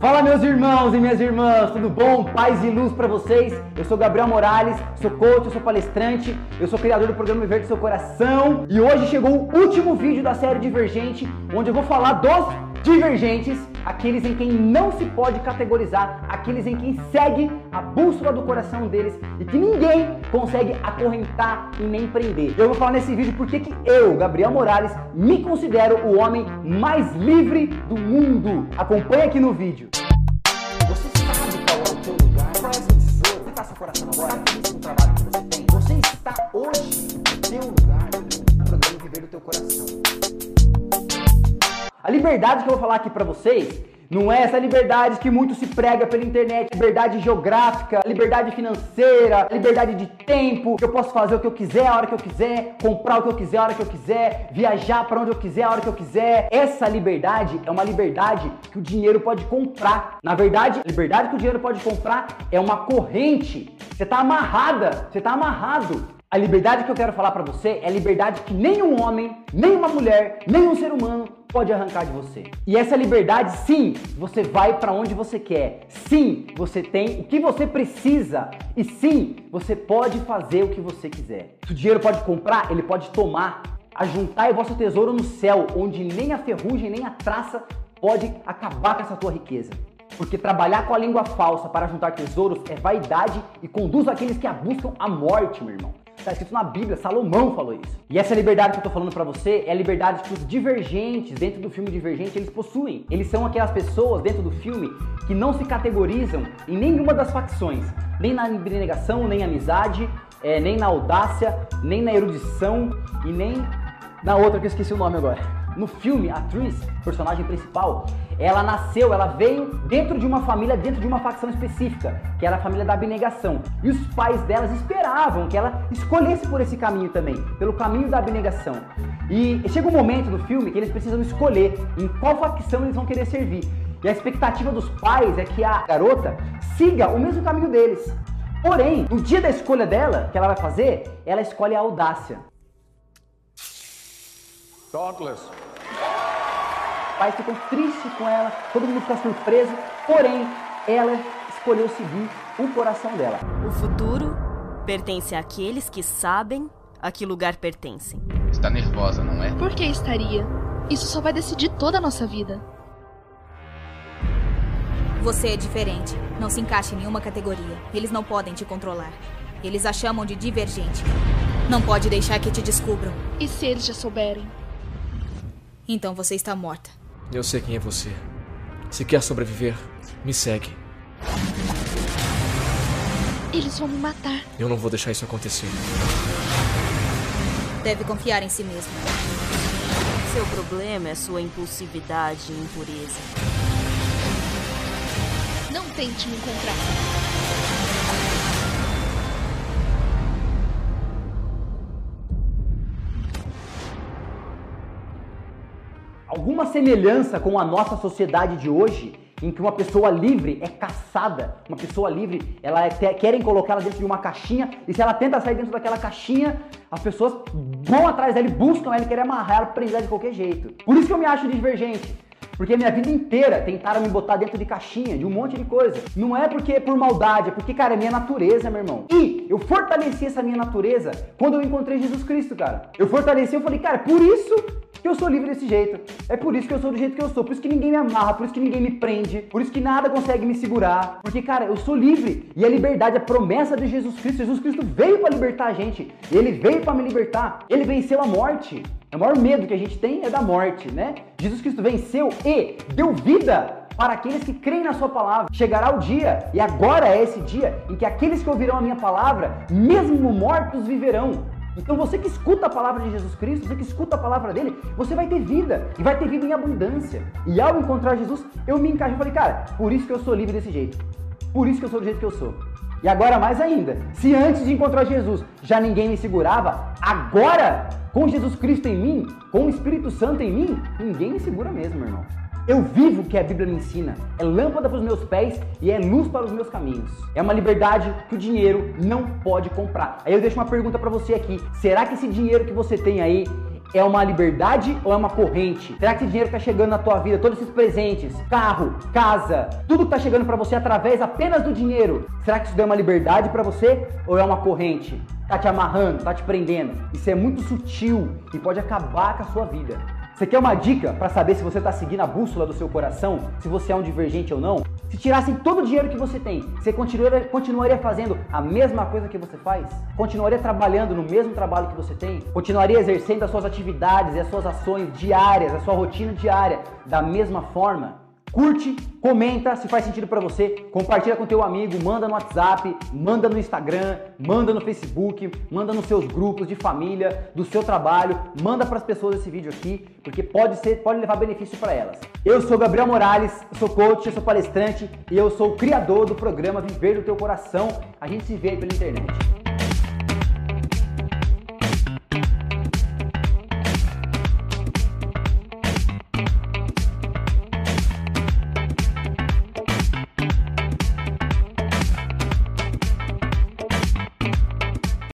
Fala meus irmãos e minhas irmãs, tudo bom? Paz e luz para vocês. Eu sou Gabriel Morales, sou coach, eu sou palestrante, eu sou criador do programa Viver do Seu Coração e hoje chegou o último vídeo da série Divergente, onde eu vou falar dos divergentes, aqueles em quem não se pode categorizar, aqueles em quem segue a bússola do coração deles e que ninguém consegue acorrentar e nem prender. Eu vou falar nesse vídeo porque que eu, Gabriel Morales, me considero o homem mais livre do mundo. Acompanhe aqui no vídeo. Você sabe qual é o seu lugar? Você está seu coração agora? Liberdade que eu vou falar aqui para vocês não é essa liberdade que muito se prega pela internet, liberdade geográfica, liberdade financeira, liberdade de tempo, que eu posso fazer o que eu quiser a hora que eu quiser, comprar o que eu quiser a hora que eu quiser, viajar para onde eu quiser a hora que eu quiser. Essa liberdade é uma liberdade que o dinheiro pode comprar. Na verdade, a liberdade que o dinheiro pode comprar é uma corrente. Você está amarrada, você está amarrado a liberdade que eu quero falar para você é a liberdade que nenhum homem, nenhuma mulher, nenhum ser humano pode arrancar de você. E essa liberdade, sim, você vai para onde você quer. Sim, você tem o que você precisa. E sim, você pode fazer o que você quiser. Se o dinheiro pode comprar, ele pode tomar. Ajuntai o vosso tesouro no céu, onde nem a ferrugem nem a traça pode acabar com essa tua riqueza. Porque trabalhar com a língua falsa para juntar tesouros é vaidade e conduz aqueles que a buscam à morte, meu irmão. Está escrito na Bíblia, Salomão falou isso. E essa liberdade que eu tô falando para você é a liberdade que os divergentes dentro do filme Divergente eles possuem. Eles são aquelas pessoas dentro do filme que não se categorizam em nenhuma das facções, nem na abnegação, nem amizade, é, nem na audácia, nem na erudição e nem na outra que eu esqueci o nome agora. No filme, a Tris, personagem principal, ela nasceu, ela veio dentro de uma família, dentro de uma facção específica, que era a família da abnegação. E os pais delas esperavam que ela escolhesse por esse caminho também, pelo caminho da abnegação. E chega um momento do filme que eles precisam escolher em qual facção eles vão querer servir. E a expectativa dos pais é que a garota siga o mesmo caminho deles. Porém, no dia da escolha dela, que ela vai fazer, ela escolhe a audácia. Dauntless. Pai ficou triste com ela, todo mundo fica surpreso, porém, ela escolheu seguir o coração dela. O futuro pertence àqueles que sabem a que lugar pertencem. Está nervosa, não é? Por que estaria? Isso só vai decidir toda a nossa vida. Você é diferente. Não se encaixa em nenhuma categoria. Eles não podem te controlar. Eles a chamam de divergente. Não pode deixar que te descubram. E se eles já souberem? Então você está morta. Eu sei quem é você. Se quer sobreviver, me segue. Eles vão me matar. Eu não vou deixar isso acontecer. Deve confiar em si mesmo. Seu problema é sua impulsividade e impureza. Não tente me encontrar. Alguma semelhança com a nossa sociedade de hoje, em que uma pessoa livre é caçada, uma pessoa livre, ela é, querem colocá-la dentro de uma caixinha e se ela tenta sair dentro daquela caixinha, as pessoas vão atrás dela buscam ela querem amarrar ela, prender ela de qualquer jeito. Por isso que eu me acho divergente. Porque minha vida inteira tentaram me botar dentro de caixinha, de um monte de coisa. Não é porque é por maldade, é porque, cara, é minha natureza, meu irmão. E eu fortaleci essa minha natureza quando eu encontrei Jesus Cristo, cara. Eu fortaleci, eu falei, cara, por isso que eu sou livre desse jeito. É por isso que eu sou do jeito que eu sou. Por isso que ninguém me amarra, por isso que ninguém me prende, por isso que nada consegue me segurar. Porque, cara, eu sou livre. E a liberdade, a promessa de Jesus Cristo. Jesus Cristo veio para libertar a gente. Ele veio para me libertar. Ele venceu a morte. O maior medo que a gente tem é da morte, né? Jesus Cristo venceu e deu vida para aqueles que creem na sua palavra. Chegará o dia, e agora é esse dia, em que aqueles que ouvirão a minha palavra, mesmo mortos, viverão. Então você que escuta a palavra de Jesus Cristo, você que escuta a palavra dele, você vai ter vida e vai ter vida em abundância. E ao encontrar Jesus, eu me encaixo e falei, cara, por isso que eu sou livre desse jeito. Por isso que eu sou do jeito que eu sou. E agora mais ainda, se antes de encontrar Jesus já ninguém me segurava, agora com Jesus Cristo em mim, com o Espírito Santo em mim, ninguém me segura mesmo, irmão. Eu vivo o que a Bíblia me ensina. É lâmpada para os meus pés e é luz para os meus caminhos. É uma liberdade que o dinheiro não pode comprar. Aí eu deixo uma pergunta para você aqui. Será que esse dinheiro que você tem aí é uma liberdade ou é uma corrente? Será que esse dinheiro está chegando na tua vida, todos esses presentes, carro, casa, tudo que está chegando para você através apenas do dinheiro, será que isso deu uma liberdade para você ou é uma corrente? Tá te amarrando, tá te prendendo. Isso é muito sutil e pode acabar com a sua vida. Você quer uma dica para saber se você está seguindo a bússola do seu coração, se você é um divergente ou não? Se tirassem todo o dinheiro que você tem, você continuaria, continuaria fazendo a mesma coisa que você faz? Continuaria trabalhando no mesmo trabalho que você tem? Continuaria exercendo as suas atividades e as suas ações diárias, a sua rotina diária da mesma forma? Curte, comenta se faz sentido para você, compartilha com teu amigo, manda no WhatsApp, manda no Instagram, manda no Facebook, manda nos seus grupos de família, do seu trabalho, manda para as pessoas esse vídeo aqui, porque pode ser, pode levar benefício para elas. Eu sou Gabriel Morales, sou coach, sou palestrante e eu sou o criador do programa Viver do Teu Coração. A gente se vê pela internet.